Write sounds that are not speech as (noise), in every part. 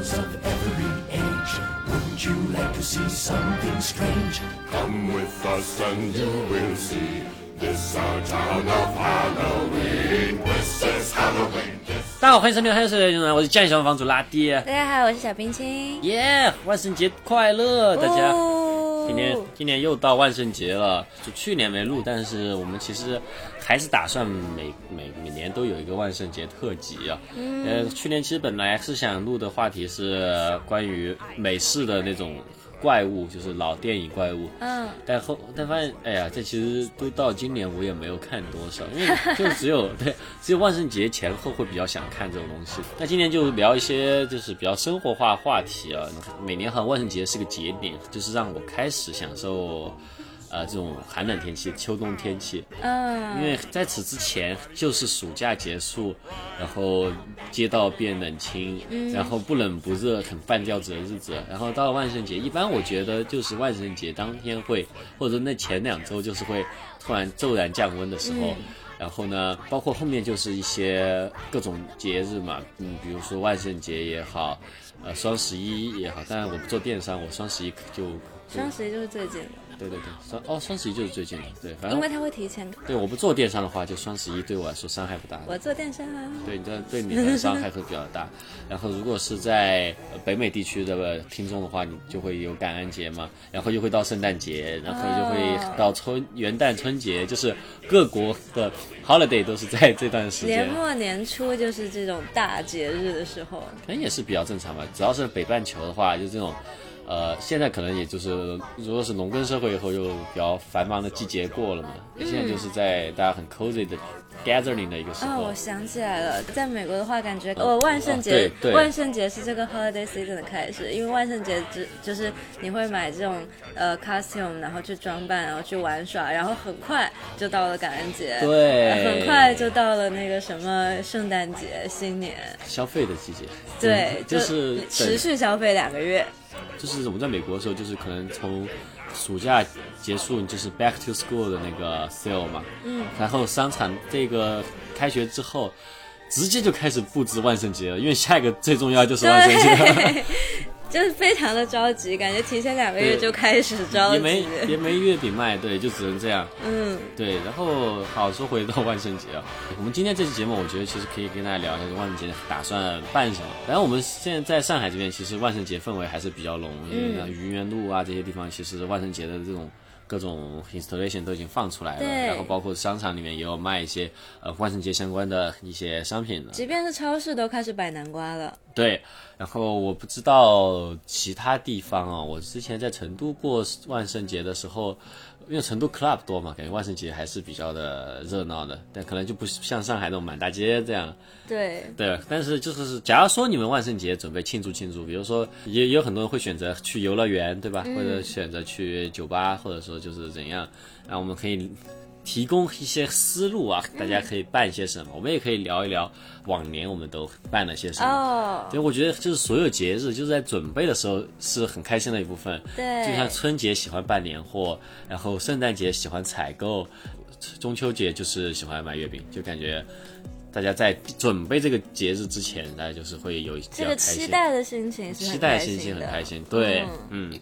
boys and girls of every age. Wouldn't you like to see something strange? Come with us and you will see. This our town of Halloween. This is Halloween. This 大家好，欢迎收听《黑色人》，我是酱小房主拉蒂。大家好，我是小冰清。耶、万圣节快乐，大家！ 哦今年今年又到万圣节了，就去年没录，但是我们其实还是打算每每每年都有一个万圣节特辑啊。呃，去年其实本来是想录的话题是关于美式的那种怪物，就是老电影怪物。嗯，但后但发现，哎呀，这其实都到今年我也没有看多少，因为 (laughs) 就只有对 (laughs) 只有万圣节前后会比较想看这种东西。那今年就聊一些就是比较生活化话题啊。每年好像万圣节是个节点，就是让我开始享受。呃，这种寒冷天气、秋冬天气，嗯，因为在此之前就是暑假结束，然后街道变冷清，然后不冷不热，很半吊子的日子。然后到了万圣节，一般我觉得就是万圣节当天会，或者那前两周就是会突然骤然降温的时候。然后呢，包括后面就是一些各种节日嘛，嗯，比如说万圣节也好，呃，双十一也好。当然我不做电商，我双十一就双十一就是最近的，对对对，双哦双十一就是最近的，对，反正因为它会提前。对，我不做电商的话，就双十一对我来说伤害不大。我做电商啊，对，你这对你的伤害会比较大。(laughs) 然后，如果是在呃北美地区的听众的话，你就会有感恩节嘛，然后又会到圣诞节，然后就会到春元旦、春节，就是各国的 holiday 都是在这段时间年，末年初就是这种大节日的时候。可能也是比较正常吧。只要是北半球的话，就这种。呃，现在可能也就是，如果是农耕社会以后，又比较繁忙的季节过了嘛。现在就是在大家很 cozy 的 gathering 的一个时哦，候。我想起来了，在美国的话，感觉呃万圣节哦对，对万圣节是这个 holiday season 的开始，因为万圣节只就是你会买这种呃 costume，然后去装扮，然后去玩耍，然后很快就到了感恩节，对很快就到了那个什么圣诞节、新年，消费的季节，对，嗯就是持续消费两个月。就是我们在美国的时候，就是可能从暑假结束，就是 back to school 的那个 sale 嘛，嗯，然后商场这个开学之后，直接就开始布置万圣节了，因为下一个最重要就是万圣节，对，就是非常的着急，感觉提前两个月就开始着急。也没也没月饼卖，对，就只能这样，嗯，对。然后好说回到万圣节啊，(laughs) 我们今天这期节目，我觉得其实可以跟大家聊一下万圣节打算办什么。反正我们现在在上海这边，其实万圣节氛围还是比较浓，因为像愚园路啊这些地方，其实万圣节的这种。各种 installation 都已经放出来了，然后包括商场里面也有卖一些呃万圣节相关的一些商品的。即便是超市都开始摆南瓜了。对，然后我不知道其他地方啊，我之前在成都过万圣节的时候，因为成都 club 多嘛，感觉万圣节还是比较的热闹的，但可能就不像上海那种满大街这样。对，对，但是就是假如说你们万圣节准备庆祝庆祝，比如说也也有很多人会选择去游乐园，对吧？或者选择去酒吧，或者说就是怎样，那我们可以提供一些思路啊，大家可以办些什么，我们也可以聊一聊往年我们都办了些什么。哦，所以我觉得就是所有节日，就是在准备的时候是很开心的一部分。对就像春节喜欢办年货，然后圣诞节喜欢采购，中秋节就是喜欢买月饼，就感觉大家在准备这个节日之前，大家就是会有比这个较开心，期待的心情是很期待心情很开心。对，嗯。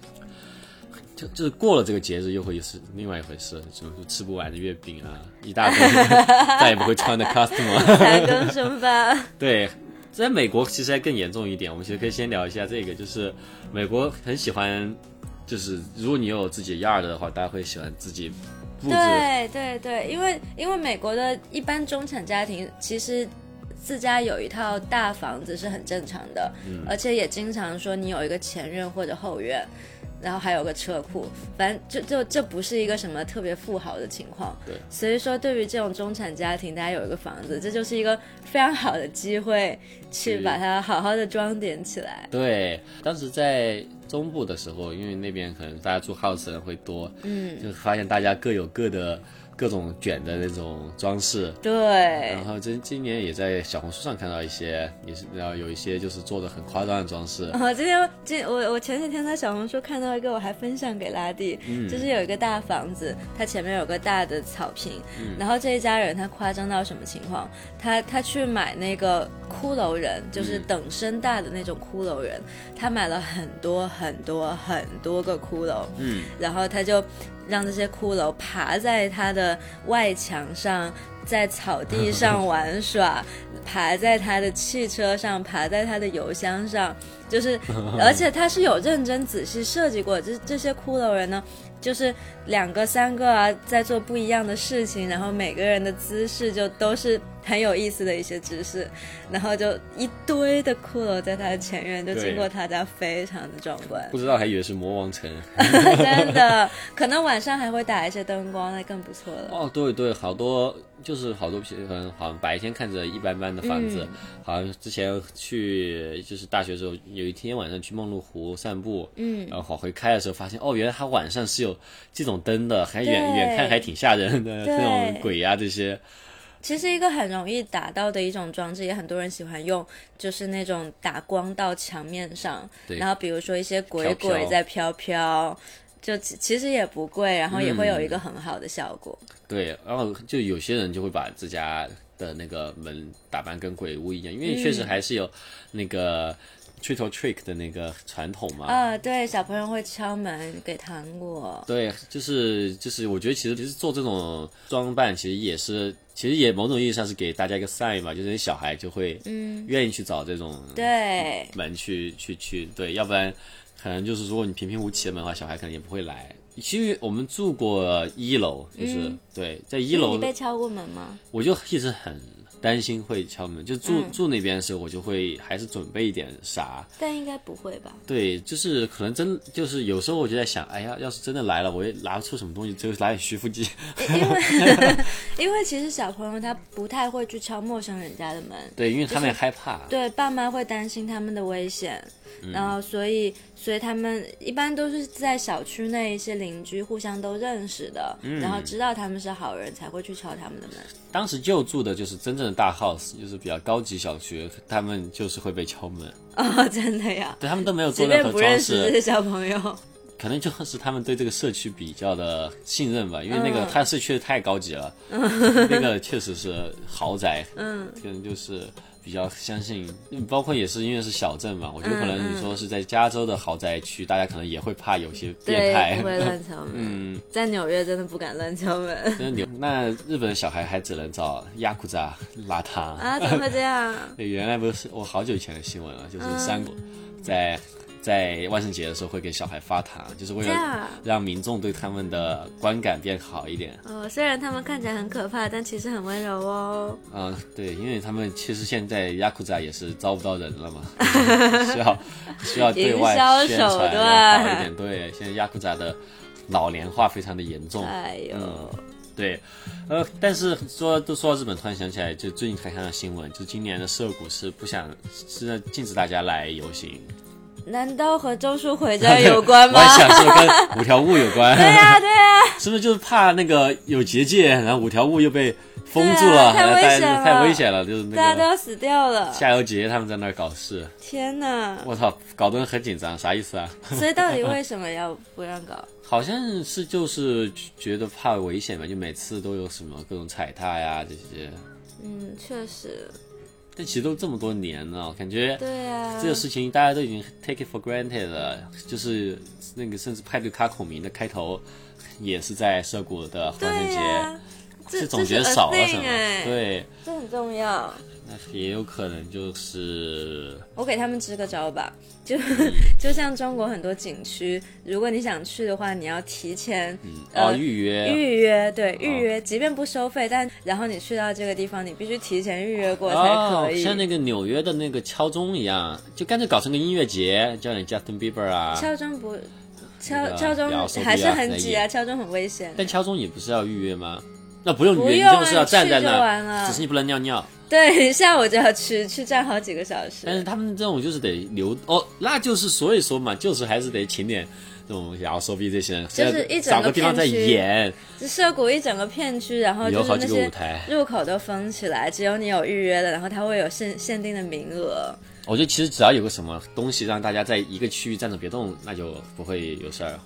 就就是过了这个节日，又会是另外一回事，什么吃不完的月饼啊，一大堆 (laughs) 再也不会穿的 costume 啊。残羹剩饭。对，在美国其实还更严重一点。我们其实可以先聊一下这个，就是美国很喜欢，就是如果你有自己的 yard 的话，大家会喜欢自己布置。对对对，因为因为美国的一般中产家庭其实。自家有一套大房子是很正常的，嗯而且也经常说你有一个前院或者后院，然后还有个车库，反正就就这不是一个什么特别富豪的情况。对所以说对于这种中产家庭，大家有一个房子，这就是一个非常好的机会去去把它好好的装点起来。对，当时在中部的时候，因为那边可能大家住 house 的人会多，嗯，就发现大家各有各的各种卷的那种装饰。对然，后今今年也在小红书上看到一些，也是然后有一些就是做的很夸张的装饰。我今天今我我前几天在小红书看到一个，我还分享给拉蒂，就是有一个大房子，它前面有个大的草坪，然后这一家人他夸张到什么情况？他他去买那个骷髅人，就是等身大的那种骷髅人，他买了很多很多很多个骷髅，嗯，然后他就让这些骷髅爬在他的外墙上，在草地 (laughs) 上玩耍，爬在他的汽车上，爬在他的油箱上，就是，(laughs) 而且他是有认真仔细设计过，这这些骷髅人呢。就是两个、三个啊，在做不一样的事情，然后每个人的姿势就都是很有意思的一些知识，然后就一堆的骷髅在他的前院，就经过他家，非常的壮观。不知道还以为是魔王城。(laughs) 真的，可能晚上还会打一些灯光，那更不错了。哦，对对，好多就是好多可能好像白天看着一般般的房子，嗯好像之前去就是大学的时候，有一天晚上去梦露湖散步，嗯然后往回开的时候发现，哦，原来它晚上是有这种灯的，还远远看还挺吓人的，对这种鬼呀、这些，其实一个很容易打到的一种装置，也很多人喜欢用，就是那种打光到墙面上，然后比如说一些鬼鬼在飘飘，就其其实也不贵，然后也会有一个很好的效果。对，然后就有些人就会把自家的那个门打扮跟鬼屋一样，因为确实还是有那个 trick or trick 的那个传统嘛，啊，对，小朋友会敲门给糖果。对，就是就是，我觉得其实其实做这种装扮，其实也是，其实也某种意义上是给大家一个 sign 嘛，就是小孩就会嗯愿意去找这种对，门去去去，对，要不然可能就是如果你平平无奇的门的话，小孩可能也不会来。其实我们住过一楼，就是、对，在一楼你被敲过门吗？我就一直很担心会敲门，就住、住那边的时候，我就会还是准备一点啥，但应该不会吧？对，就是可能真就是有时候我就在想，哎呀，要是真的来了，我也拿不出什么东西，就拿点徐福记。因为 (laughs) 因为其实小朋友他不太会去敲陌生人家的门，对，因为他们也害怕。对，爸妈会担心他们的危险，嗯然后所以所以他们一般都是在小区内一些邻居互相都认识的，嗯。然后知道他们是好人才会去敲他们的门。当时就住的就是真正的大 house，就是比较高级小区，他们就是会被敲门，哦，真的呀，对他们都没有做即任何装饰不认识这饰，些小朋友，可能就是他们对这个社区比较的信任吧，因为那个嗯。他社区太高级了，(laughs) 那个确实是豪宅，嗯，可能就是比较相信，包括也是因为是小镇嘛，我觉得可能嗯你说是在加州的豪宅区，大家可能也会怕有些变，态不。会乱敲门。(laughs) 嗯，在纽约真的不敢乱敲门那你那日本小孩还只能找亚库扎拉他。啊！怎么会这样？(laughs) 对，原来不是我好久以前的新闻了，就是嗯三国在在万圣节的时候会给小孩发糖，就是为了让民众对他们的观感变好一点。哦，虽然他们看起来很可怕，但其实很温柔哦。嗯，对，因为他们其实现在亚库扎也是招不到人了嘛，(laughs) 需要需要对外宣手传好一点。对，现在亚库扎的老年化非常的严重。哎呦，嗯，对，呃，但是说都说到日本，突然想起来，就最近才看到新闻，就今年的涩谷是不想是禁止大家来游行，难道和周书回家 (laughs) 有关我吗？还想是跟五条悟有关？对呀、对呀、是不是就是怕那个有结界，然后五条悟又被封住了，啊太危险大家太危险了，就是那个大家都要死掉了！夏油杰他们在那儿搞事，天哪！我操，搞得人很紧张，啥意思啊？所以 (laughs) 到底为什么要不让搞？好像是就是觉得怕危险吧，就每次都有什么各种踩踏呀这些，嗯，确实，但其实都这么多年了，感觉对啊，这个事情大家都已经 take it for granted 了，就是那个甚至派对卡孔明的开头也是在涩谷的万圣对节，呀、这总觉得少了什么，哎，，对，这很重要。那也有可能就是我给他们支个招吧，就嗯就像中国很多景区，如果你想去的话，你要提前、哦呃预约，预约，对预约，即便不收费，但然后你去到这个地方，你必须提前预约过才可以。哦，像那个纽约的那个敲钟一样，就干脆搞成个音乐节，叫你 Justin Bieber 啊。敲钟不敲那个敲钟还是很挤啊，敲钟很危险。但敲钟也不是要预约吗？那不用你就是要站在那只是你不能尿尿。对，下午就要去，去站好几个小时。但是他们这种就是得留哦，那就是所以说嘛，就是还是得请点这种摇手臂这些人，就是一整个找个地方在演，就涉谷一整个片区，然后就是有好几个舞那些台。入口都封起来，只有你有预约的，然后它会有限限定的名额。我觉得其实只要有个什么东西让大家在一个区域站着别动，那就不会有事儿。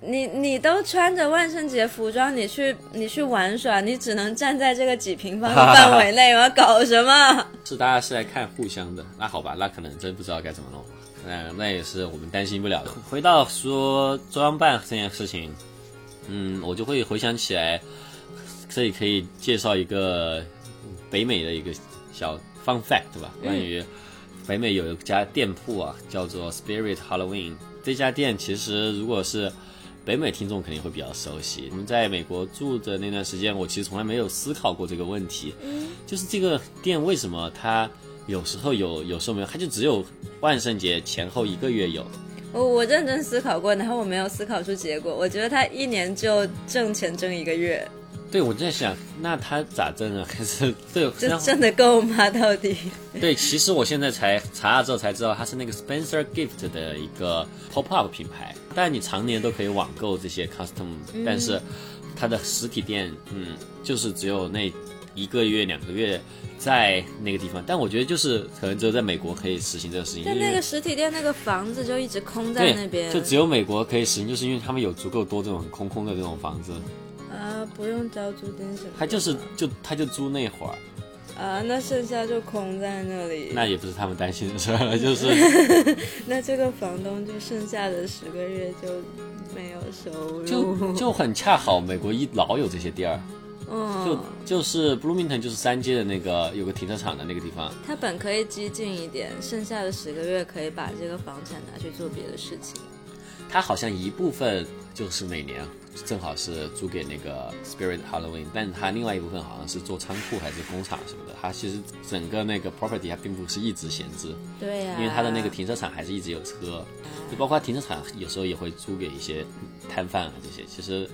你你都穿着万圣节服装，你去你去玩耍，你只能站在这个几平方的范围内吗？搞什么？(laughs) 是大家是来看互相的，那好吧，那可能真不知道该怎么弄。那那也是我们担心不了的。回到说装扮这件事情，嗯，我就会回想起来，这里可以介绍一个北美的一个小 fun fact 对吧？关于北美有一家店铺啊，叫做 Spirit Halloween。这家店其实如果是北美听众肯定会比较熟悉。我们在美国住的那段时间，我其实从来没有思考过这个问题，就是这个店为什么它有时候有，有时候没有，它就只有万圣节前后一个月有。我我认真思考过，然后我没有思考出结果。我觉得他一年就挣钱挣一个月，对，我在想，那他咋挣啊？还是对，这挣得够吗？到底？(laughs) 对，其实我现在才查了之后才知道，它是那个 Spencer Gift 的一个 pop up 品牌，但你常年都可以网购这些 custom，、但是它的实体店，嗯，就是只有那一个月两个月在那个地方。但我觉得就是可能只有在美国可以实行这个事情，因为但那个实体店那个房子就一直空在那边，就只有美国可以实行，就是因为他们有足够多这种空空的这种房子，啊，不用交租金什么的。他就是就他就租那会儿，啊，那剩下就空在那里。那也不是他们担心的事儿了，就是。(laughs) 那这个房东就剩下的十个月就没有收入。就就很恰好，美国一老有这些地儿，嗯，就就是 Bloomington 就是三街的那个有个停车场的那个地方，他本可以激进一点，剩下的十个月可以把这个房产拿去做别的事情。他好像一部分就是每年正好是租给那个 Spirit Halloween，但它另外一部分好像是做仓库还是工厂什么的，它其实整个那个 property 它并不是一直闲置，对呀、因为它的那个停车场还是一直有车，就包括它停车场有时候也会租给一些摊贩啊这些，其实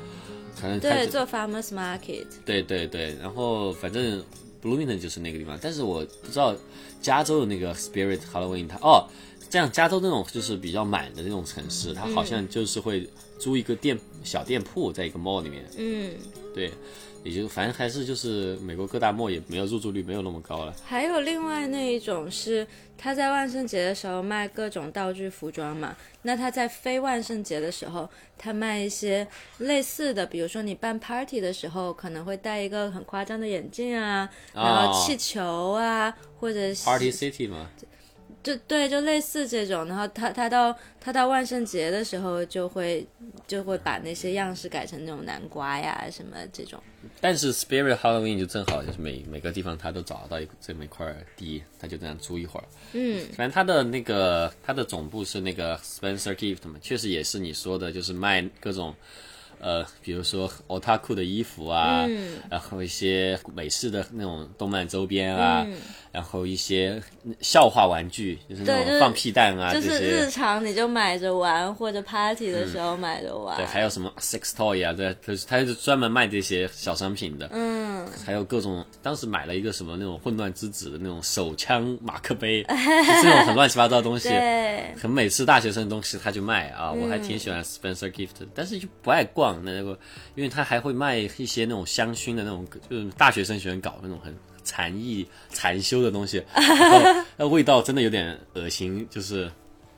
可能对做 farmers market，对对对，然后反正 Bloomington 就是那个地方，但是我不知道加州的那个 Spirit Halloween 它哦，这样加州那种就是比较满的那种城市，它好像就是会租一个店小店铺在一个 mall 里面，嗯，对，也就反正还是就是美国各大 mall 也没有入住率没有那么高了，还有另外那一种是他在万圣节的时候卖各种道具服装嘛，那他在非万圣节的时候，他卖一些类似的，比如说你办 party 的时候可能会戴一个很夸张的眼镜啊，然后哦气球啊，或者是 Party City 嘛，就对，就类似这种，然后他他到他到万圣节的时候就会就会把那些样式改成那种南瓜呀什么这种。但是 Spirit Halloween 就正好就是每每个地方他都找到一这么一块地，他就这样租一会儿。嗯，反正他的那个他的总部是那个 Spencer Gift 嘛，确实也是你说的，就是卖各种。呃，比如说 otaku 的衣服啊，嗯。然后一些美式的那种动漫周边啊，嗯。然后一些笑话玩具，就是那种放屁蛋啊、就是这些。日，常你就买着玩，或者 party 的时候买着玩。对，还有什么 sex toy 啊，对，就是他是专门卖这些小商品的。嗯，还有各种，当时买了一个什么那种混乱之子的那种手枪马克杯，(laughs) 就这种很乱七八糟的东西，对，很美式大学生的东西他就卖啊，我还挺喜欢 Spencer Gift，的但是就不爱逛那个，因为他还会卖一些那种香薰的那种，就是大学生喜欢搞那种很禅意禅修的东西，(laughs) 然后那味道真的有点恶心，就是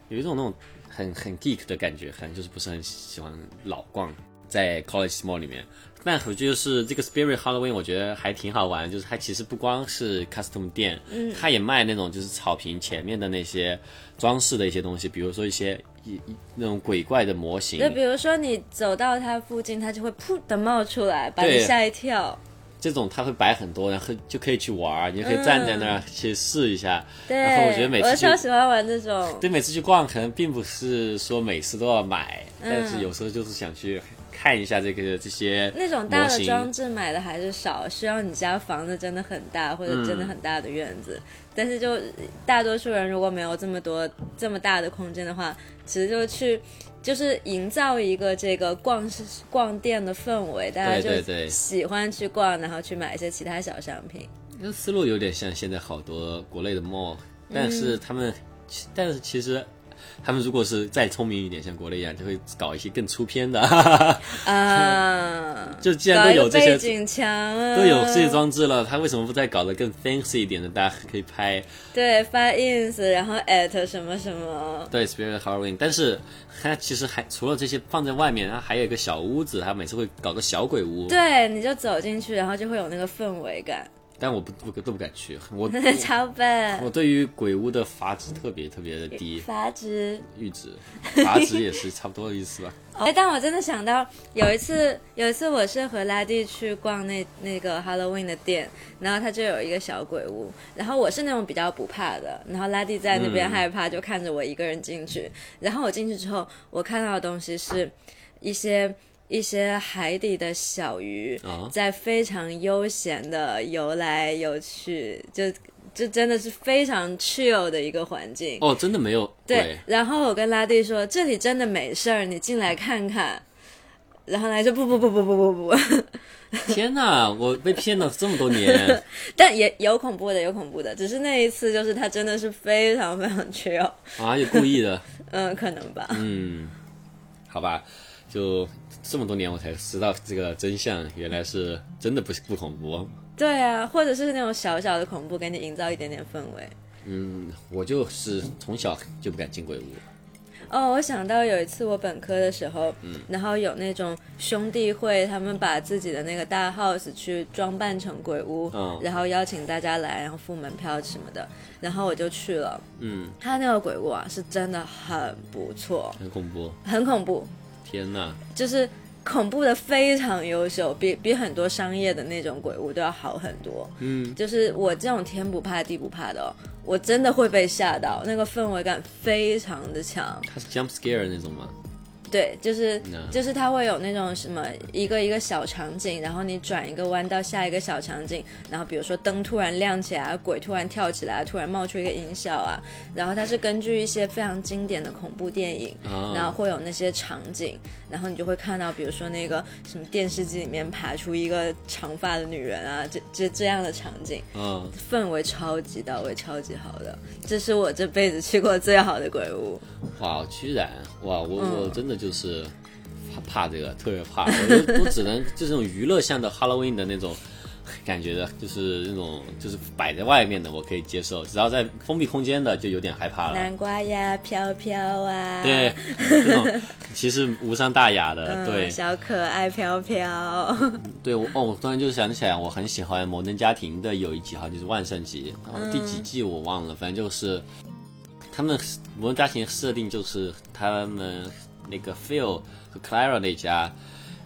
有一种那种很很 geek 的感觉，很就是不是很喜欢老逛在 College Mall 里面。但我觉得是这个 Spirit Halloween，我觉得还挺好玩，就是它其实不光是 custom 店，嗯，它也卖那种就是草坪前面的那些装饰的一些东西，比如说一些一一那种鬼怪的模型，就比如说你走到它附近，它就会噗的冒出来，把你吓一跳。这种它会摆很多，然后就可以去玩儿，你就可以站在那儿去试一下。对，然后我觉得每次我超喜欢玩这种。对每次去逛，可能并不是说每次都要买，嗯但是有时候就是想去看一下这个这些那种大的装置买的还是少，需要你家房子真的很大或者真的嗯很大的院子。但是就大多数人如果没有这么多这么大的空间的话，其实就去就是营造一个这个逛市逛店的氛围，大家就喜欢去逛，然后去买一些其他小商品。那思路有点像现在好多国内的 mall，但嗯是他们，但是其实他们如果是再聪明一点，像国内一样，就会搞一些更出片的，啊，(laughs) 就既然都有这些景墙。啊，都有这些装置了，他为什么不再搞得更 fancy 一点的？大家可以拍对发 ins，然后 at 什么什么，对 Spirit Halloween，但是它其实还除了这些放在外面，它还有一个小屋子，它每次会搞个小鬼屋，对，你就走进去，然后就会有那个氛围感，但我不不都不敢去，我 (laughs) 超笨我。对于鬼屋的阀值特别特别的低，阀值，阈值阀值也是差不多的意思吧。(laughs) 哎，但我真的想到有一次，有一次我是和拉蒂去逛那那个 Halloween 的店，然后他就有一个小鬼屋，然后我是那种比较不怕的，然后拉蒂在那边嗯害怕，就看着我一个人进去，然后我进去之后，我看到的东西是一些。一些海底的小鱼啊在非常悠闲的游来游去，就就真的是非常 chill 的一个环境。哦，真的没有对，然后我跟拉蒂说，这里真的没事儿，你进来看看。然后来说不不不不不不不，(laughs) 天哪，我被骗了这么多年。(laughs) 但也有恐怖的，有恐怖的，只是那一次就是他真的是非常非常 chill，啊，有故意的，(laughs) 嗯，可能吧。嗯，好吧，就这么多年我才知道这个真相，原来是真的不不恐怖。对啊，或者是那种小小的恐怖，给你营造一点点氛围。嗯，我就是从小就不敢进鬼屋。哦，我想到有一次我本科的时候，嗯然后有那种兄弟会，他们把自己的那个大 house 去装扮成鬼屋，嗯然后邀请大家来，然后付门票什么的，然后我就去了。嗯，他那个鬼屋啊，是真的很不错，很恐怖。很恐怖，天哪，就是恐怖的非常优秀，比比很多商业的那种鬼屋都要好很多。嗯，就是我这种天不怕地不怕的、哦，我真的会被吓到，那个氛围感非常的强。它是 jump scare 那种吗？对，就是嗯。就是它会有那种什么一个一个小场景，然后你转一个弯到下一个小场景，然后比如说灯突然亮起来，鬼突然跳起来，突然冒出一个音效啊，然后它是根据一些非常经典的恐怖电影，啊。然后会有那些场景，然后你就会看到，比如说那个什么电视机里面爬出一个长发的女人啊，这这这样的场景，嗯，氛围超级到位，超级好的，这是我这辈子去过最好的鬼屋。哇，居然哇，我、嗯我真的就是怕怕这个，特别怕。我就 (laughs) 我只能就这种娱乐向的 Halloween 的那种感觉的，就是那种就是摆在外面的，我可以接受。只要在封闭空间的，就有点害怕了。南瓜呀，飘飘啊，对，这种其实无伤大雅的，嗯，对小可爱飘飘，(laughs) 对。我哦，我突然就想起来，我很喜欢《摩登家庭》的有一集哈，就是万圣节，然后第几季我忘了，反正就是他们摩登家庭设定就是他们那个 Phil 和 Clara 那家。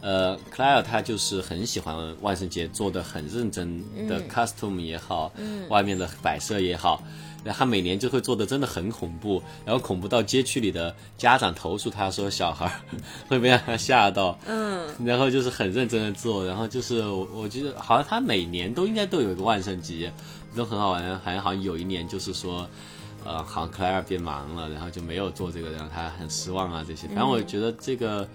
呃，Clara 她就是很喜欢万圣节做的很认真的 costume 也好，嗯外面的摆设也好，然后她每年就会做的真的很恐怖，然后恐怖到街区里的家长投诉他说小孩 (laughs) 会被让她吓到，嗯，然后就是很认真的做，然后就是我我觉得好像他每年都应该都有一个万圣节，都很好玩。好像好像有一年就是说，呃，好像克莱尔变忙了，然后就没有做这个，然后他很失望啊这些。反正我觉得这个，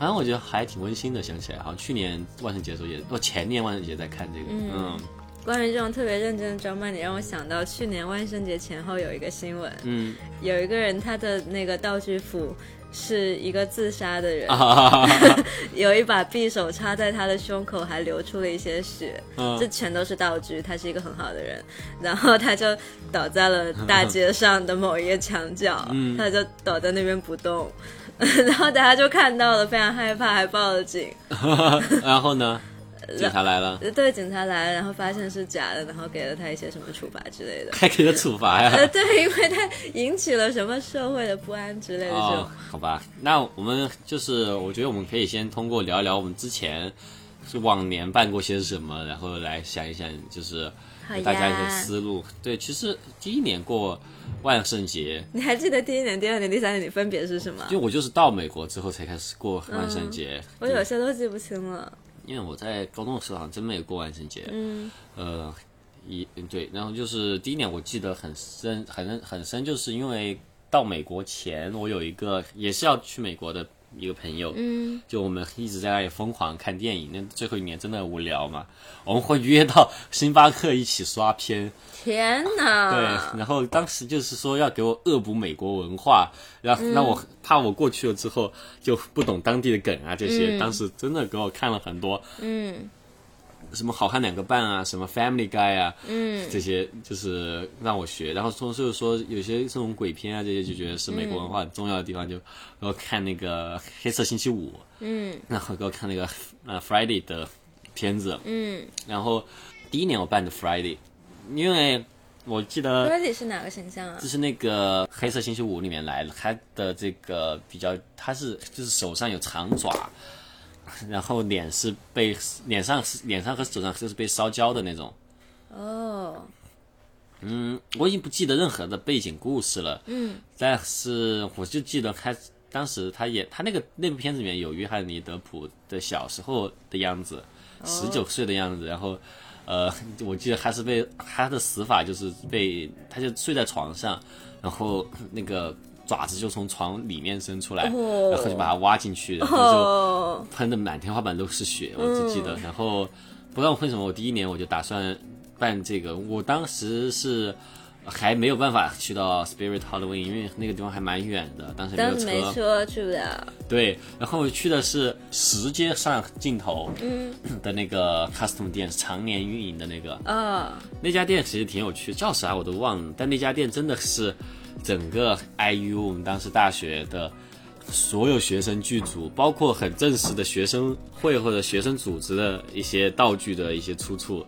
反正我觉得还挺温馨的。想起来，好像去年万圣节的时候也，哦前年万圣节在看这个，嗯。关于这种特别认真的装扮，你让我想到去年万圣节前后有一个新闻，嗯。有一个人他的那个道具服是一个自杀的人，(laughs) 啊，(laughs) 有一把匕首插在他的胸口，还流出了一些血，嗯。这全都是道具。他是一个很好的人，然后他就倒在了大街上的某一个墙角，嗯。他就倒在那边不动，(laughs) 然后大家就看到了，非常害怕，还报了警。(laughs) 然后呢，(laughs) 警察来了，对，警察来了，然后发现是假的，然后给了他一些什么处罚之类的。还给他处罚呃，呀？对，因为他引起了什么社会的不安之类的这种。哦，好吧，那我们就是，我觉得我们可以先通过聊一聊我们之前是往年办过些什么，然后来想一想，就是好给大家一呀些思路。对，其实第一年过万圣节，(laughs) 你还记得第一年、第二年、第三年你分别是什么因为？我就是到美国之后才开始过万圣节。我有些都记不清了。因为我在高中的时候好像真没有过万圣节。嗯呃，一对，然后就是第一年我记得很深，很很深，就是因为到美国前，我有一个也是要去美国的一个朋友，嗯，就我们一直在那里疯狂看电影。那最后一年真的无聊嘛，我们会约到星巴克一起刷片。天哪！对，然后当时就是说要给我恶补美国文化，然后那我怕我过去了之后就不懂当地的梗啊这些，当时真的给我看了很多，嗯什么好汉两个半啊，什么 Family Guy 啊，嗯。这些就是让我学，然后同时又说有些这种鬼片啊，这些就觉得是美国文化很重要的地方，就给我看那个黑色星期五，嗯。然后给我看那个呃 Friday 的片子，嗯。然后第一年我办的 Friday，因为我记得 Friday 是哪个形象啊？就？是那个黑色星期五里面来了，他的这个比较，他是就是手上有长爪，然后脸是被脸上脸上和手上就是被烧焦的那种。哦，嗯，我已经不记得任何的背景故事了，嗯但是我就记得开当时他演他那个那部片子里面有约翰尼德普的小时候的样子，十九岁的样子，然后。呃，我记得他是被他的死法就是被他就睡在床上，然后那个爪子就从床里面伸出来，哦然后就把它挖进去，然后就哦，喷的满天花板都是血，我只记得。然后不知道为什么我第一年我就打算办这个，我当时是还没有办法去到 Spirit Halloween，因为那个地方还蛮远的，当时没有车。车去不了。对，然后我去的是石街上尽头嗯的那个 custom 店，常年运营的那个。哦，那家店其实挺有趣，叫啥我都忘了，但那家店真的是整个 IU 我们当时大学的所有学生剧组，包括很正式的学生会或者学生组织的一些道具的一些出处。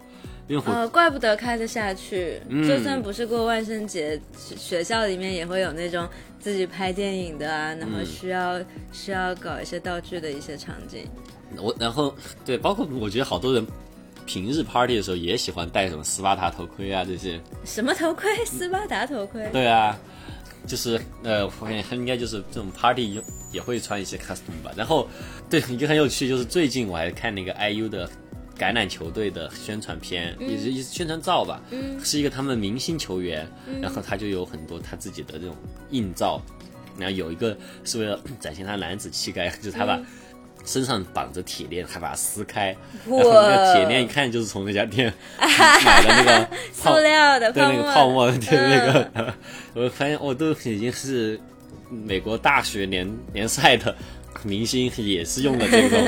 因为我、呃，怪不得开得下去。嗯就算不是过万圣节，学学校里面也会有那种自己拍电影的啊，然嗯后需要、需要搞一些道具的一些场景。我然后对，包括我觉得好多人平日 party 的时候也喜欢戴什么斯巴达头盔啊这些。什么头盔？斯巴达头盔？对啊，就是呃，我感觉他应该就是这种 party 也也会穿一些 costume 吧。然后对一个很有趣，就是最近我还看那个 IU 的橄榄球队的宣传片，也是也是宣传照吧，是一个他们明星球员，然后他就有很多他自己的这种硬照，然后有一个是为了展现他男子气概，就是他把。身上绑着铁链，还把它撕开，然后那个铁链一看就是从那家店 (laughs) 买的那个塑料的对那个泡沫，泡沫，对那嗯。个，(laughs) 我发现我都已经是美国大学联联赛的明星，也是用的这种，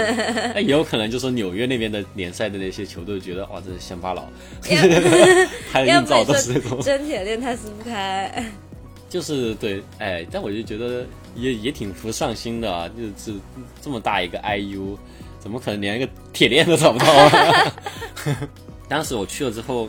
那 (laughs) 也有可能就说纽约那边的联赛的那些球队觉得哇，这是乡巴佬，他的硬照都是那种，真铁链它撕不开。就是对，哎，但我就觉得也也挺服上心的啊，就是这么大一个 IU，怎么可能连一个铁链都找不到啊？(laughs) 当时我去了之后，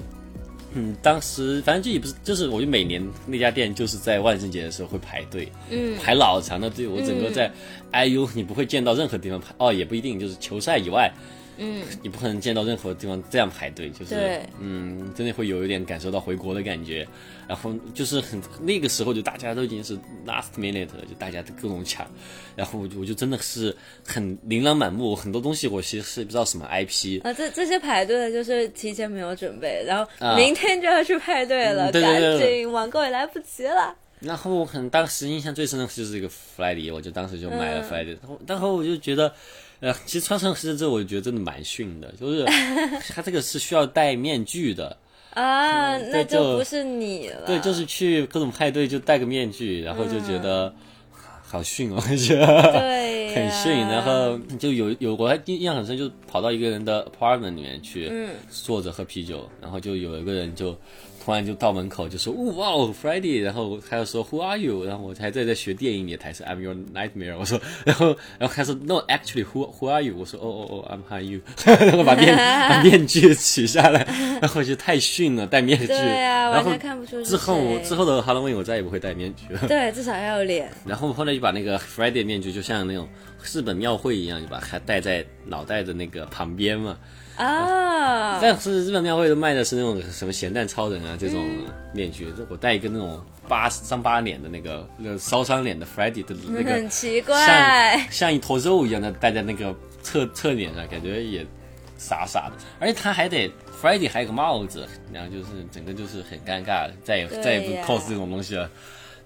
嗯，当时反正就也不是，就是我就每年那家店就是在万圣节的时候会排队，嗯排老长的队，我整个在 IU 你不会见到任何地方排，哦，也不一定，就是球赛以外，嗯，你不可能见到任何地方这样排队，就是对。嗯，真的会有一点感受到回国的感觉。然后就是很那个时候就大家都已经是 last minute 了，就大家都各种抢，然后我就我就真的是很琳琅满目，很多东西我其实是不知道什么 IP，啊，这这些排队的就是提前没有准备，然后啊。明天就要去派队了，嗯对对对赶紧网购也来不及了。然后我可能当时印象最深的就是这个 Friday，我就当时就买了嗯。Friday，、然后然后我就觉得，呃，其实穿上狮子之后，我就觉得真的蛮逊的，就是 (laughs) 它这个是需要戴面具的，啊，那就不是你了。对，就是去各种派对就戴个面具，然后就觉得、好逊哦，我觉得。对呀。很逊，然后就有有我还印象很深，就跑到一个人的 apartment 里面去，嗯。坐着喝啤酒，然后就有一个人就突然就到门口就说，哇哦，Friday，然后他又说 Who are you？然后我还在在学电影，也台词 I'm your nightmare，我说，然后然后他说 No，actually who who are you？我说哦哦哦，I'm Hi you，(laughs) 然后把面 (laughs) 把面具取下来，然后就太逊了，戴面具，对呀、然后完全看不出之后谁之后的 Halloween 我再也不会戴面具了。(laughs) 对，至少要有脸。然后后来就把那个 Friday 面具，就像那种日本庙会一样，就把它戴在脑袋的那个旁边嘛。啊，但是日本庙会都卖的是那种什么咸蛋超人啊这种面具，就我戴一个那种疤伤疤脸的那个那个烧伤脸的 Freddy 的那个 (laughs) 很奇怪像。像一坨肉一样的戴在那个侧侧脸上，感觉也傻傻的。而且他还得 Freddy 还有个帽子，然后就是整个就是很尴尬，再也再也不呀 cos 这种东西了。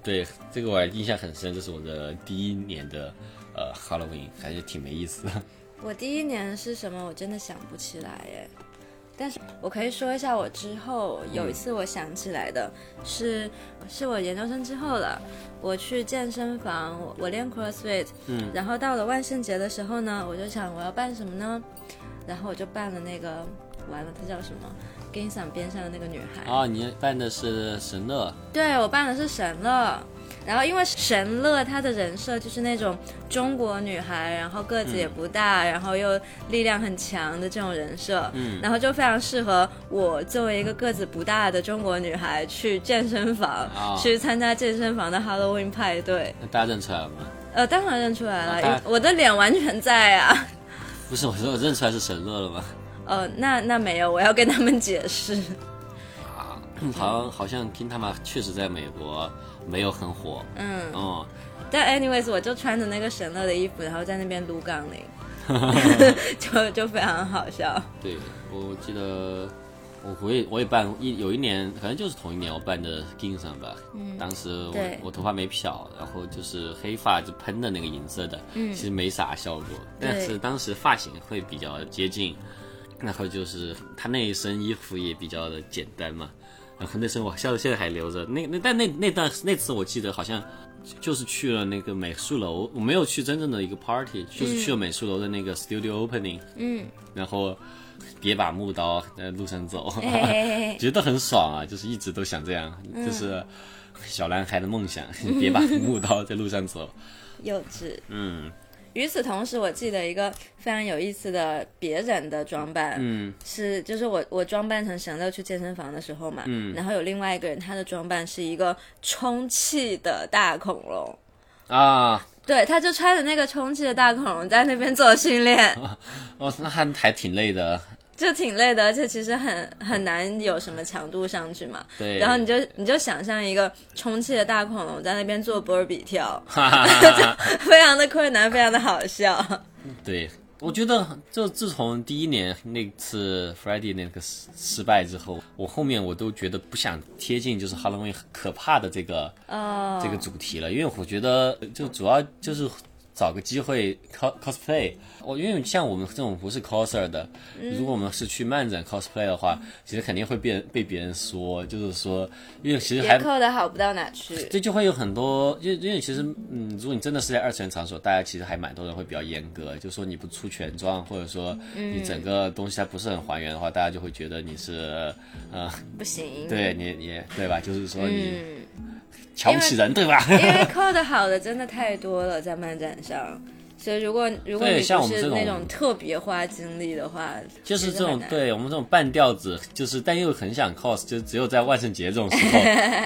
对，这个我印象很深，这是我的第一年的呃 Halloween，还是挺没意思的。我第一年是什么？我真的想不起来耶。但是我可以说一下，我之后有一次我想起来的是，是我研究生之后了。我去健身房，我我练 CrossFit，嗯，然后到了万圣节的时候呢，我就想我要办什么呢？然后我就办了那个，完了，它叫什么？跟嗓边上的那个女孩。啊，你办的是神乐，对我办的是神乐，然后因为神乐她的人设就是那种中国女孩，然后个子也不大，然后又力量很强的这种人设，嗯然后就非常适合我作为一个个子不大的中国女孩去健身房，啊去参加健身房的 Halloween 派对。那大家认出来了吗？呃，当然认出来了，我的脸完全在啊。不是，我说我认出来是神乐了吗？呃，(laughs) 那那没有，我要跟他们解释。啊，好像好像听他们确实在美国没有很火，嗯，哦，但 anyways，我就穿着那个神乐的衣服，然后在那边撸杠铃，(laughs) 就就非常好笑。对，我记得我我也我也办一有一年，可能就是同一年我办的 Ginsan 吧。嗯，当时我我头发没漂，然后就是黑发就喷的那个银色的，嗯，其实没啥效果，但是当时发型会比较接近，然后就是他那一身衣服也比较的简单嘛。然后那身我现在现在还留着，那那但那那段那次我记得好像就是去了那个美术楼，我没有去真正的一个 party，就是去了美术楼的那个 studio opening，嗯，然后别把木刀在路上走，(laughs) 觉得很爽啊！就是一直都想这样，就是小男孩的梦想，(laughs) 别把木刀在路上走。幼稚。嗯与此同时，我记得一个非常有意思的别人的装扮，嗯是就是我我装扮成神乐去健身房的时候嘛，嗯然后有另外一个人，他的装扮是一个充气的大恐龙。啊，对，他就穿着那个充气的大恐龙在那边做训练，(laughs) 哦，那还还挺累的。就挺累的，而且其实很很难有什么强度上去嘛。对，然后你就你就想象一个充气的大恐龙在那边做波尔比跳，哈哈哈哈非常的困难，非常的好笑。对，我觉得就自从第一年那次 Friday 那个失失败之后，我后面我都觉得不想贴近就是 Halloween 可怕的这个哦，这个主题了，因为我觉得就主要就是找个机会 cos cosplay。我因为像我们这种不是 coser 的，如果我们是去漫展 cosplay 的话，其实肯定会被被别人说，就是说，因为其实也还扣的好不到哪去。这就会有很多，因为因为其实，嗯，如果你真的是在二次元场所，大家其实还蛮多人会比较严格，就说你不出全妆，或者说你整个东西还不是很还原的话，大家就会觉得你是，呃，不行，对你你对吧？就是说你嗯，瞧不起人，对吧？因为扣的好的真的太多了，在漫展上。所以如果如果你是像我们这种那种特别花精力的话，就是这种对我们这种半吊子，就是但又很想 cos，就只有在万圣节这种时候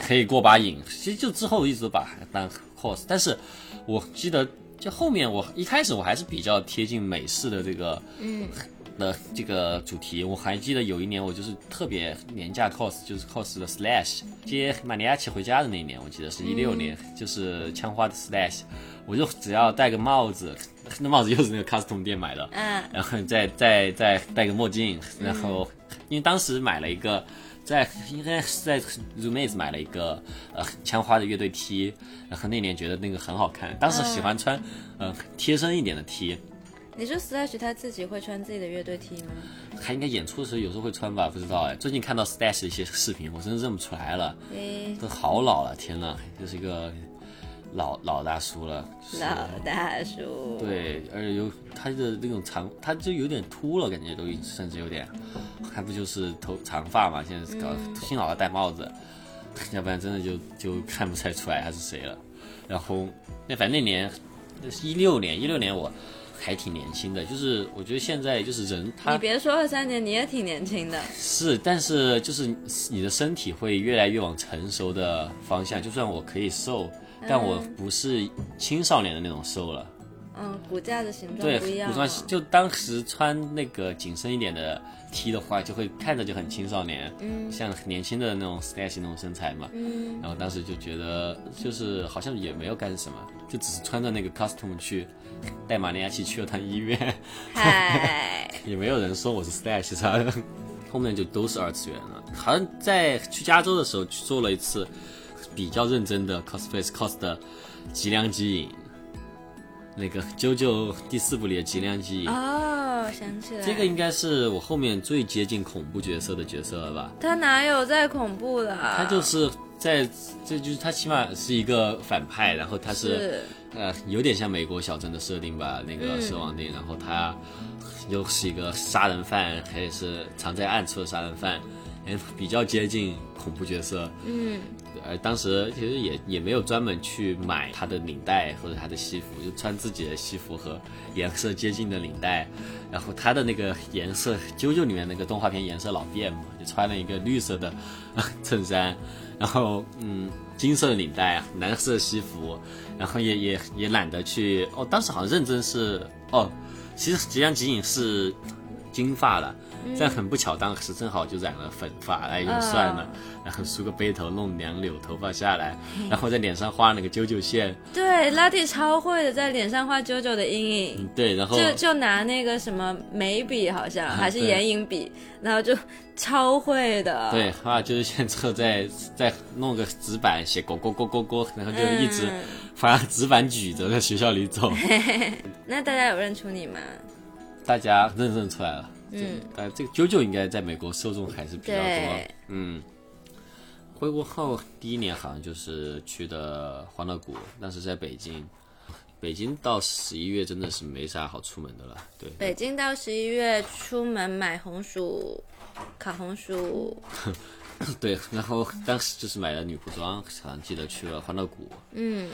可以过把瘾。其实就之后一直把当 cos，但是我记得就后面我一开始我还是比较贴近美式的这个嗯的这个主题。我还记得有一年我就是特别廉价 cos，就是 cos 的 Slash 接马里亚奇回家的那一年，我记得是一六年，就是枪花的 Slash，我就只要戴个帽子，(laughs) 那帽子又是那个 custom 店买的，嗯。然后再再再戴个墨镜，然后因为当时买了一个，在应该是在 Zoomaze 买了一个呃枪花的乐队 T，然后那年觉得那个很好看，当时喜欢穿呃贴身一点的 T，你说 Slash 他自己会穿自己的乐队 T 吗？他应该演出的时候有时候会穿吧，不知道哎。最近看到 Stash 的一些视频，我真的认不出来了，诶，都好老了，天呐，就是一个老老大叔了，就是老大叔，对，而且有他的那种长，他就有点秃了，感觉都甚至有点，还不就是头长发嘛？现在是搞幸好他戴帽子，(laughs) 要不然真的就就看不太出来他是谁了。然后那反正那年，那是一六年，一六年我还挺年轻的，就是我觉得现在就是人他你别说二三年，你也挺年轻的。是，但是就是你的身体会越来越往成熟的方向。就算我可以瘦，但我不是青少年的那种瘦了。嗯，骨架的形状对，不一样了。古装就当时穿那个紧身一点的 T 的话，就会看着就很青少年，嗯，像年轻的那种 Stash 那种身材嘛，嗯，然后当时就觉得，就是好像也没有干什么，就只是穿着那个 costume 去带马尼亚奇去了趟医院，嗨，(laughs) 也没有人说我是 Stash 啥的，后面就都是二次元了。好像在去加州的时候去做了一次比较认真的 cosplay cos 的吉良吉影，那个《啾啾》第四部里的吉良吉影，哦，想起来，这个应该是我后面最接近恐怖角色的角色了吧？他哪有在恐怖啦？他就是在，这就是他起码是一个反派，然后他是是呃有点像美国小镇的设定吧，那个嗯蛇王定，然后他又是一个杀人犯，还是藏在暗处的杀人犯，哎，比较接近恐怖角色。嗯，呃，当时其实也也没有专门去买他的领带或者他的西服，就穿自己的西服和颜色接近的领带。然后他的那个颜色，《啾啾》里面那个动画片颜色老变嘛，就穿了一个绿色的 (laughs) 衬衫，然后嗯金色的领带，蓝色西服，然后也也也懒得去哦，当时好像认真是哦，其实吉良吉影是金发了，这样很不巧，当时正好就染了粉发，哎，就算了，然后梳个背头，弄两绺头发下来，然后在脸上画那个啾啾线，对，拉蒂超会的，在脸上画啾啾的阴影。嗯，对，然后就就拿那个什么眉笔，好像还是眼影笔，然后就超会的。对，画啾啾线之后再再弄个纸板写勾勾勾勾勾，然后就一直嗯把纸板举着在学校里走，(laughs) 那大家有认出你吗？大家认认出来了。嗯，呃，这个啾啾应该在美国受众还是比较多对。嗯，回国后第一年好像就是去的欢乐谷，但是在北京。北京到十一月真的是没啥好出门的了，对。北京到十一月出门买红薯、烤红薯，(laughs) 对，然后当时就是买了女仆装，好像记得去了欢乐谷。嗯，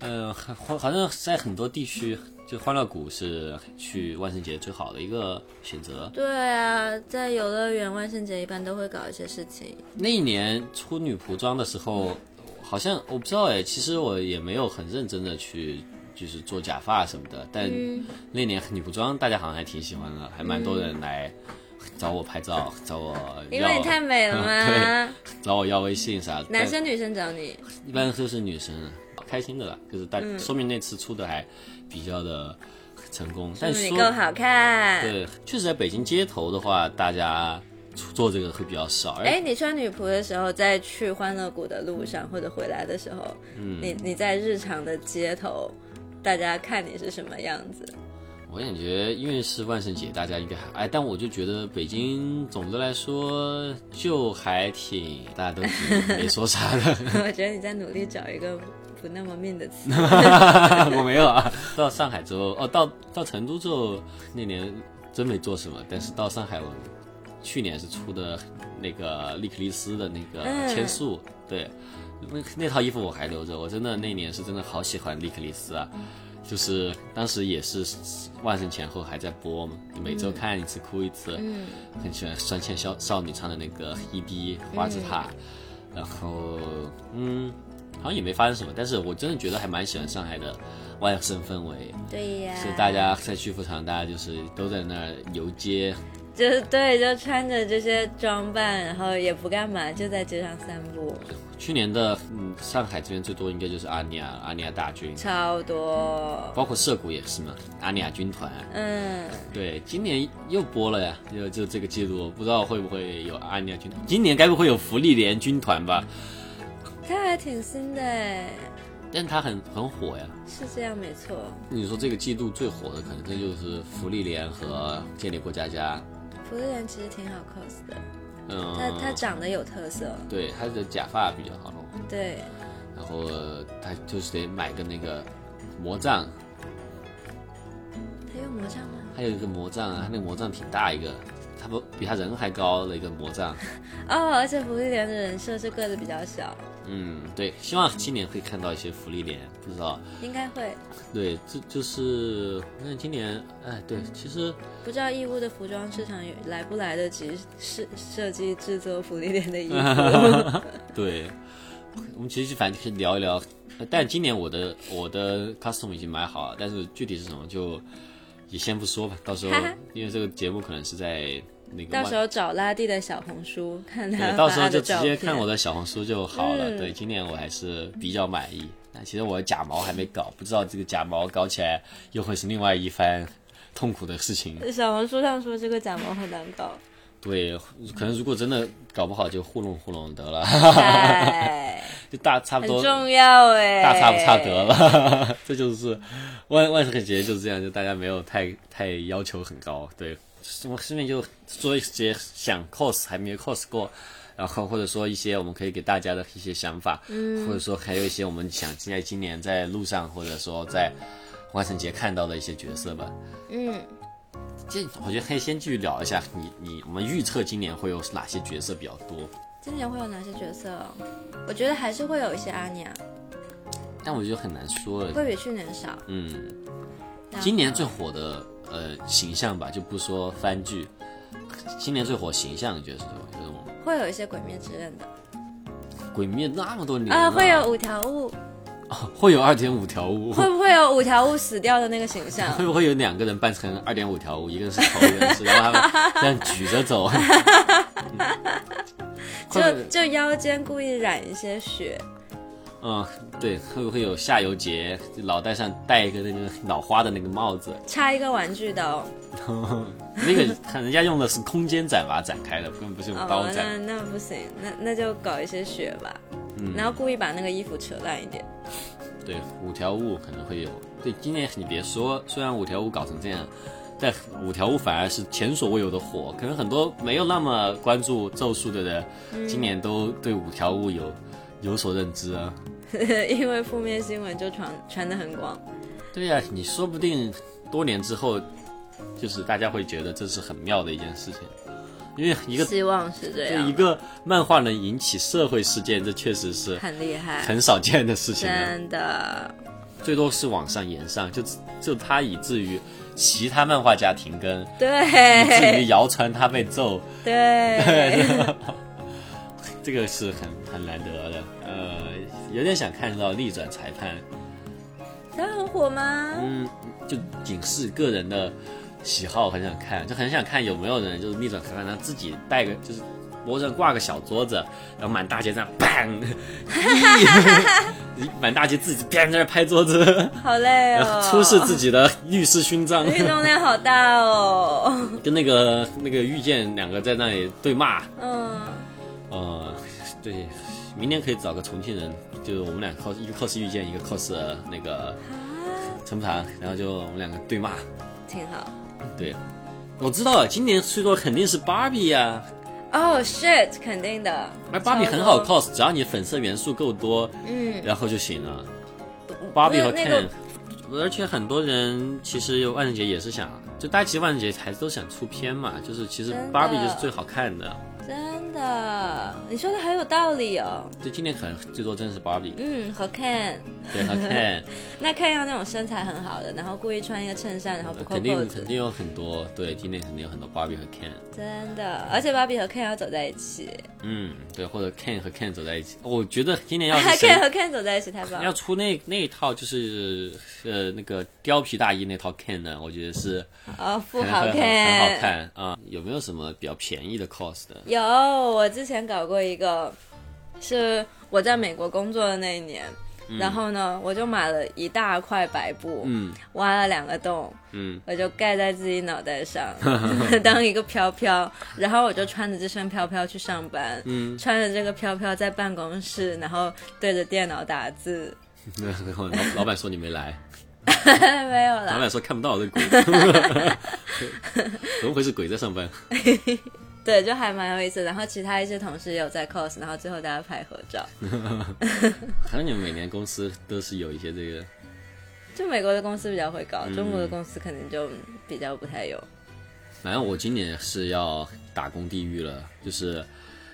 呃，好好像在很多地区，就欢乐谷是去万圣节最好的一个选择。对啊，在游乐园万圣节一般都会搞一些事情。那一年出女仆装的时候，好像我不知道哎，其实我也没有很认真的去就是做假发什么的，但那年女仆装大家好像还挺喜欢的，还蛮多人来找我拍照，找我，(laughs) 因为你太美了 (laughs) 吗？找我要微信啥的。男生女生找你，一般都是女生，开心的啦，就是大、嗯说明那次出的还比较的成功。但你说够好看。对，确实在北京街头的话，大家做这个会比较少。哎，你穿女仆的时候，在去欢乐谷的路上或者回来的时候，嗯你你在日常的街头，大家看你是什么样子？我感觉，因为是万圣节，大家应该还哎，但我就觉得北京总的来说就还挺，大家都挺 (laughs) 没说啥的。(laughs) 我觉得你在努力找一个不那么命的词。(laughs) 我没有啊。(laughs) 到上海之后，哦，到到成都之后，那年真没做什么。但是到上海，我去年是出的那个利克利斯的那个嗯签数，对，那那套衣服我还留着。我真的那年是真的好喜欢利克利斯啊。就是当时也是万圣前后还在播嘛，每周看一次哭一次，嗯很喜欢酸欠少少女唱的那个 ED 花之塔，然后嗯，好像也没发生什么，但是我真的觉得还蛮喜欢上海的万圣氛围，对呀，是大家在曲阜场，大家就是都在那儿游街，就是对，就穿着这些装扮，然后也不干嘛，就在街上散步，去年的嗯上海这边最多应该就是阿尼亚阿尼亚大军，超多。包括涩谷也是嘛，阿尼亚军团。嗯，对，今年又播了呀，就就这个季度，不知道会不会有阿尼亚军团。今年该不会有福利连军团吧？他还挺新的哎，但他很很火呀。是这样没错。你说这个季度最火的，可能这就是福利莲和建立过家家。福利莲其实挺好 cos 的，嗯，他他长得有特色，对他的假发比较好弄，对，然后他就是得买个那个魔杖，他用魔杖吗？还有一个魔杖啊，他那个魔杖挺大一个，他不比他人还高的一个魔杖。(laughs) 哦，而且福利莲的人设是个子比较小，嗯，对，希望今年会看到一些福利点，不知道。应该会。对，这就是那今年，哎，对，其实不知道义乌的服装市场有来不来得及设设计制作福利点的衣服。(laughs) 对，我们其实反正可以聊一聊。呃但今年我的我的 custom 已经买好了，但是具体是什么就也先不说吧。到时候 (laughs) 因为这个节目可能是在那个到时候找拉蒂的小红书看他对，到时候就直接。看我的小红书就好了。嗯对，今年我还是比较满意。但其实我的假毛还没搞，不知道这个假毛搞起来又会是另外一番痛苦的事情。小红书上说这个假毛很难搞，对，可能如果真的搞不好就糊弄糊弄得了。哎，(laughs) 就大差不多很重要哎，大差不差得了，(laughs) 这就是万万圣节就是这样，就大家没有太太要求很高，对，我顺便就说一些想 cos 还没有 cos 过，然后或者说一些我们可以给大家的一些想法，嗯，或者说还有一些我们想在今年在路上或者说在万圣节看到的一些角色吧，嗯，这我觉得可以先继续聊一下，你你我们预测今年会有哪些角色比较多？今年会有哪些角色？我觉得还是会有一些阿尼亚，但我觉得很难说了，会比去年少。嗯。今年最火的呃形象吧，就不说番剧，今年最火形象的角色这种会有一些鬼灭之刃的。鬼灭那么多年啊，会有五条悟，哦会有二点五条悟，会不会有五条悟死掉的那个形象？(laughs) 会不会有两个人扮成二点五条悟，一个是头，一个是，然后他们这样举着走，(laughs) 就就腰间故意染一些血，嗯对，会不会有下游节脑袋上戴一个那个脑花的那个帽子？插一个玩具刀。(laughs) 那个看人家用的是空间斩把它展开的，根本不是用刀哦，斩。那那不行，那那就搞一些血吧，嗯然后故意把那个衣服扯烂一点。对，五条悟可能会有。对，今年你别说，虽然五条悟搞成这样，但五条悟反而是前所未有的火。可能很多没有那么关注咒术的人，今年都对五条悟有有所认知啊。(laughs) 因为负面新闻就传传的很广。对呀、你说不定多年之后，就是大家会觉得这是很妙的一件事情，因为一个希望是这这样，一个漫画能引起社会事件，这确实是很厉害，很少见的事情啊。真的。最多是网上延上，就就他以至于其他漫画家停更，对以至于谣传他被揍，对，(laughs) 这个是很很难得的。呃，有点想看到逆转裁判，他很火吗？嗯，就仅是个人的喜好，很想看，就很想看有没有人就是逆转裁判，然后自己带个就是脖子上挂个小桌子，然后满大街上砰，(laughs) 满大街自己砰在那拍桌子，好累然哦，后出示自己的律师勋章。运动量好大哦。跟那个那个遇见两个在那里对骂，嗯，呃，对，明天可以找个重庆人，就是我们俩 cos 一个 cos 遇见，一个 cos 那个陈不堂，然后就我们两个对骂。挺好。对，我知道了，今年最多肯定是芭比呀，哦、shit，肯定的。而芭比很好 cos，只要你粉色元素够多，嗯，然后就行了。芭比和那个 Ken，而且很多人其实万圣节也是想，就大家其实万圣节还是都想出片嘛，就是其实芭比就是最好看的。真的，你说的很有道理哦。对，今年可能最多真的是芭比，嗯，和 Ken，对和 Ken。(laughs) 那 Ken 要那种身材很好的，然后故意穿一个衬衫，然后不扣肯定扣子，肯定有很多，对，今年肯定有很多芭比和 Ken，真的。而且芭比和 Ken 要走在一起嗯，对，或者 Ken 和 Ken 走在一起。我觉得今年要是，(laughs) Ken 和 Ken 走在一起太棒要。出那那一套，就是呃那个貂皮大衣那套 Ken 呢，我觉得是哦，富豪可能会很 Ken 很好看啊、有没有什么比较便宜的 cos 的？有，我之前搞过一个，是我在美国工作的那一年，然后呢，我就买了一大块白布，嗯。挖了两个洞，嗯，我就盖在自己脑袋上，(laughs) 当一个飘飘，然后我就穿着这身飘飘去上班，嗯。穿着这个飘飘在办公室，然后对着电脑打字，(laughs) 老板说你没来，(laughs) 没有了，老板说看不到这鬼，怎么回事？鬼在上班？对，就还蛮有意思。然后其他一些同事也有在 cos，然后最后大家拍合照。(laughs) 可能你们每年公司都是有一些这个，就美国的公司比较会搞，嗯中国的公司可能就比较不太有。反正我今年是要打工地狱了，就是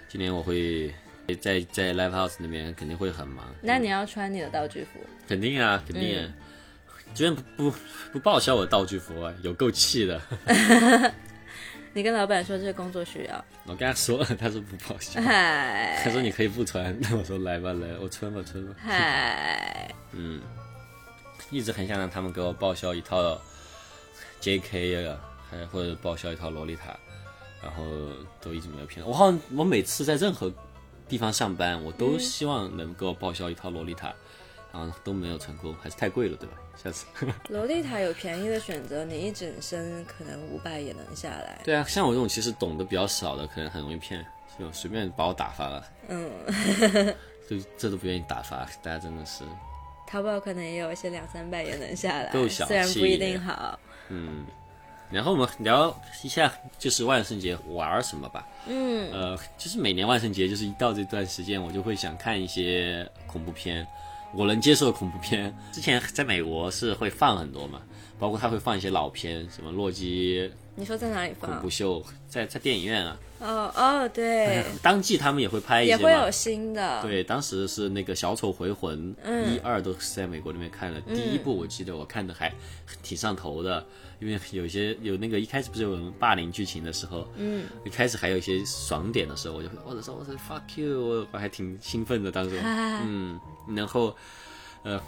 今年我会在在 live house 那边肯定会很忙，那你要穿你的道具服，肯定啊，肯定、啊。居然不不不报销我道具服啊，有够气的！(laughs) 你跟老板说这是工作需要。我跟他说了，(laughs) 他说不报销，嗨他说你可以不穿，那 (laughs) 我说来吧来，我穿吧穿吧。嗨，(laughs) 嗯，一直很想让他们给我报销一套 J.K. 啊，还或者报销一套洛丽塔，然后都一直没有骗我。我好像我每次在任何地方上班，我都希望能给我报销一套洛丽塔，然后都没有成功，还是太贵了，对吧？下次。(laughs) 洛丽塔有便宜的选择，你一整身可能五百也能下来。对啊，像我这种其实懂得比较少的，可能很容易骗，就随便把我打发了。嗯，(laughs) 就这都不愿意打发，大家真的是，淘宝可能也有一些两三百也能下来，够小虽然气不一定好。嗯。然后我们聊一下，就是万圣节玩什么吧。嗯，呃，就是每年万圣节，就是一到这段时间，我就会想看一些恐怖片，我能接受的恐怖片。之前在美国是会放很多嘛，包括他会放一些老片，什么《洛基你说在哪里放恐怖？秀》，在在电影院啊，哦哦，对，(laughs) 当季他们也会拍一些嘛。也会有新的。对，当时是那个《小丑回魂》嗯一二都是在美国那边看的。第一部我记得我看的还挺上头的，因为有些有那个一开始不是有人霸凌剧情的时候，嗯，一开始还有一些爽点的时候，我就会我的说我说 fuck you，我我还挺兴奋的当时，(laughs) 嗯，然后呃，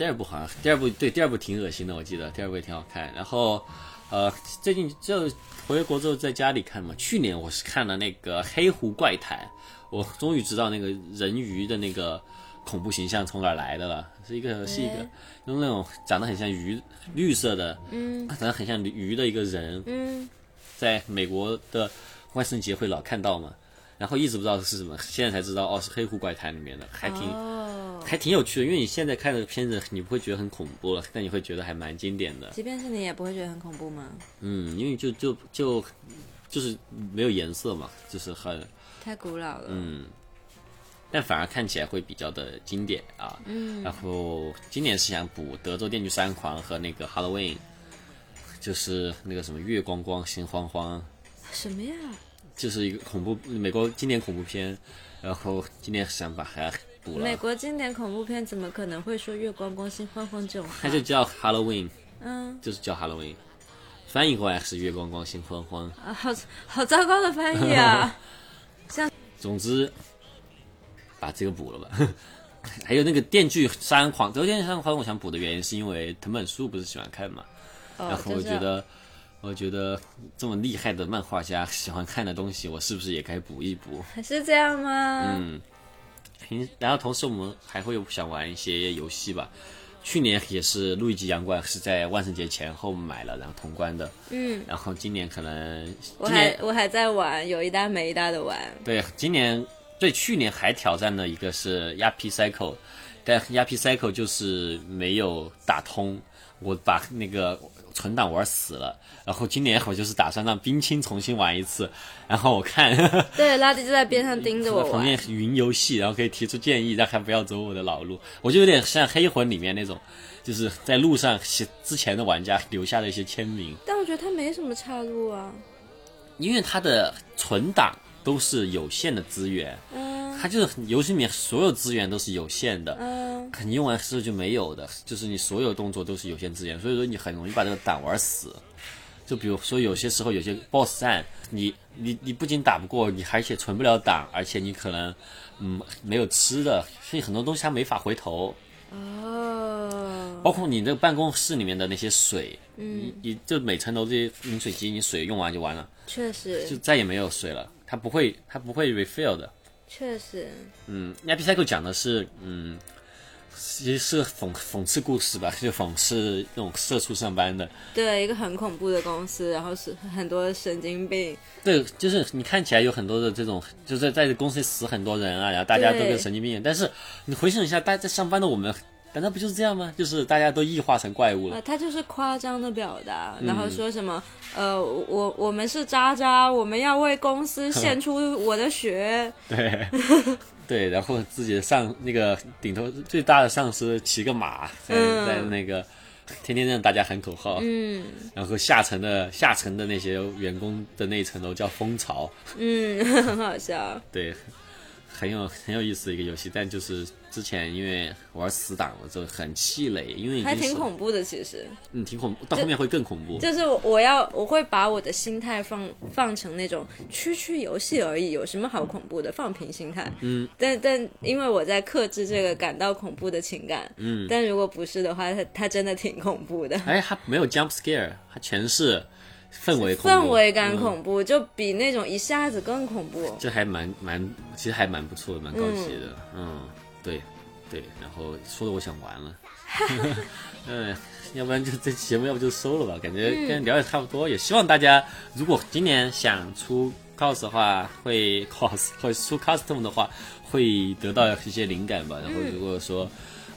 第二部好像第二部对第二部挺恶心的，我记得第二部也挺好看。然后呃，最近就回国之后在家里看嘛，去年我是看了那个《黑狐怪谈》，我终于知道那个人鱼的那个恐怖形象从哪来的了，是一个是一个用那种长得很像鱼绿色的，嗯，长得很像鱼的一个人，嗯，在美国的万圣节会老看到嘛，然后一直不知道是什么，现在才知道哦是《黑狐怪谈》里面的，还挺、还挺有趣的，因为你现在看这个片子，你不会觉得很恐怖了，但你会觉得还蛮经典的。即便是你也不会觉得很恐怖吗？嗯，因为就就就就是没有颜色嘛，就是很太古老了。嗯，但反而看起来会比较的经典啊。嗯，然后今年是想补《德州电锯杀人狂》和那个 Halloween，就是那个什么月光光心慌慌，什么呀？就是一个恐怖美国经典恐怖片，然后今年想把它补了美，国经典恐怖片怎么可能会说月光光心慌慌这种话它？就叫 Halloween，嗯就是叫 Halloween，翻译过来是月光光心慌慌。啊，好好糟糕的翻译啊！(laughs) 像总之，把这个补了吧。(laughs) 还有那个《电锯杀人狂》，《德州电锯杀人狂》，我想补的原因是因为藤本树不是喜欢看嘛，哦然后我觉得，我觉得这么厉害的漫画家喜欢看的东西，我是不是也该补一补？还是这样吗？嗯，平，然后同时我们还会想玩一些游戏吧。去年也是《路易吉洋馆》是在万圣节前后买了，然后通关的。嗯，然后今年可能，我还我还在玩，有一搭没一搭的玩。对，今年对去年还挑战的一个是亚皮 Cycle，但亚皮 Cycle 就是没有打通，我把那个存档玩死了。然后今年我就是打算让冰清重新玩一次，然后我看 (laughs) 对，拉蒂就在边上盯着我玩旁边。云游戏，然后可以提出建议，让他不要走我的老路。我就有点像黑魂里面那种，就是在路上写之前的玩家留下的一些签名，但我觉得他没什么岔路啊。因为他的存档都是有限的资源，嗯。它就是游戏里面所有资源都是有限的，嗯，你用完之后就没有的，就是你所有动作都是有限资源，所以说你很容易把这个档玩死。就比如说有些时候有些 BOSS 战，你你你不仅打不过，你而且存不了档，而且你可能嗯没有吃的，所以很多东西它没法回头。哦，包括你这个办公室里面的那些水，嗯，你就每层楼这些饮水机，你水用完就完了，确实。就再也没有水了，它不会它不会 refill 的。确实，嗯 a p Cycle 讲的是，嗯，其实是讽讽刺故事吧，就讽刺那种社畜上班的。对一个很恐怖的公司，然后是很多神经病，对，就是你看起来有很多的这种，就在在公司里死很多人啊，然后大家都对跟神经病一样。但是你回想一下，大家在上班的我们，难道不就是这样吗？就是大家都异化成怪物了。啊，他就是夸张的表达，然嗯后说什么，呃，我我们是渣渣，我们要为公司献出我的血，(laughs) 对。对，然后自己的上那个顶头最大的上司骑个马，在、嗯。在那个天天让大家喊口号。嗯。然后下层的下层的那些员工的那一层楼叫蜂巢，嗯，很好笑，对，很有很有意思的一个游戏，但就是之前因为玩死党了，就很气馁，因为还挺恐怖的，其实。嗯，挺恐怖，到后面会更恐怖。就是我要我会把我的心态放放成那种区区游戏而已，有什么好恐怖的？放平心态。嗯，但但因为我在克制这个感到恐怖的情感。嗯，但如果不是的话，它它真的挺恐怖的，哎，它没有 jump scare，它全是氛围氛围感嗯恐怖，就比那种一下子更恐怖。这还蛮蛮，其实还蛮不错的，蛮高级的。嗯，对对，然后说的我想玩了。(laughs) 嗯，要不然就这期节目要不就收了吧，感觉跟聊也差不多。也希望大家如果今年想出 cos 的话会 cos 会出 custom 的话会得到一些灵感吧。然后如果说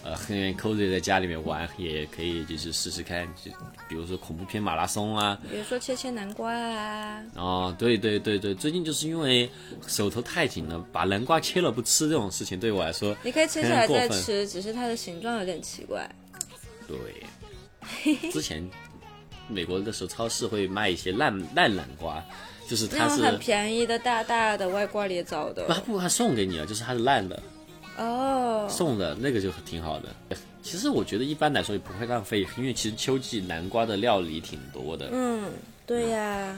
呃很 cozy 在家里面玩，也可以就是试试看，就比如说恐怖片马拉松啊。比如说切切南瓜啊，哦，对对对对，最近就是因为手头太紧了，把南瓜切了不吃这种事情对我来说你可以切下来再吃，只是它的形状有点奇怪。对，(laughs) 之前美国的时候，超市会卖一些烂烂南瓜，就是它是很便宜的大大的外挂裂枣的不，它不它送给你了，就是它是烂的哦，送的那个就挺好的。其实我觉得一般来说也不会浪费，因为其实秋季南瓜的料理挺多的，嗯，对呀、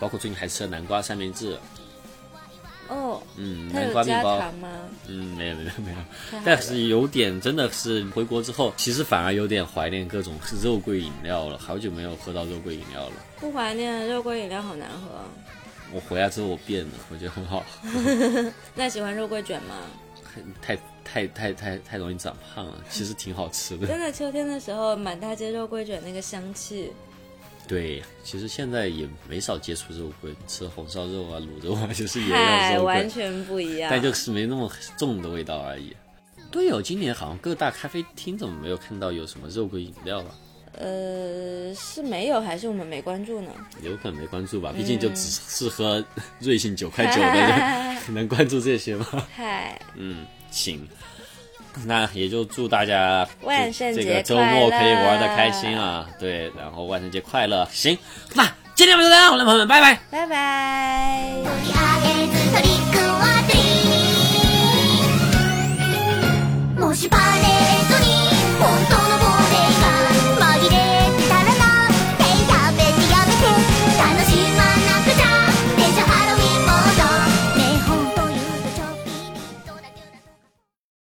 包括最近还吃了南瓜三明治，哦，嗯，南瓜面包，吗？嗯，没有没有没有，但是有点真的是回国之后，其实反而有点怀念各种肉桂饮料了，好久没有喝到肉桂饮料了。不怀念肉桂饮料好难喝。我回来之后我变了，我觉得很好，(laughs) 那喜欢肉桂卷吗？太太太太太容易长胖了，其实挺好吃的。(laughs) 真的，秋天的时候满大街肉桂卷那个香气，对，其实现在也没少接触肉桂，吃红烧肉啊、卤肉啊，就是也有嗨，肉桂，完全不一样。(laughs) 但就是没那么重的味道而已。对哦，今年好像各大咖啡厅怎么没有看到有什么肉桂饮料啊？呃是没有还是我们没关注呢？有可能没关注吧毕竟就只是喝瑞幸九块九的人 (laughs) 能关注这些吗？嗨。嗯行。那也就祝大家万圣节这个周末可以玩的开心啊对然后万圣节快乐。行那今天晚上大家好朋友们拜拜。拜拜。我是巴黎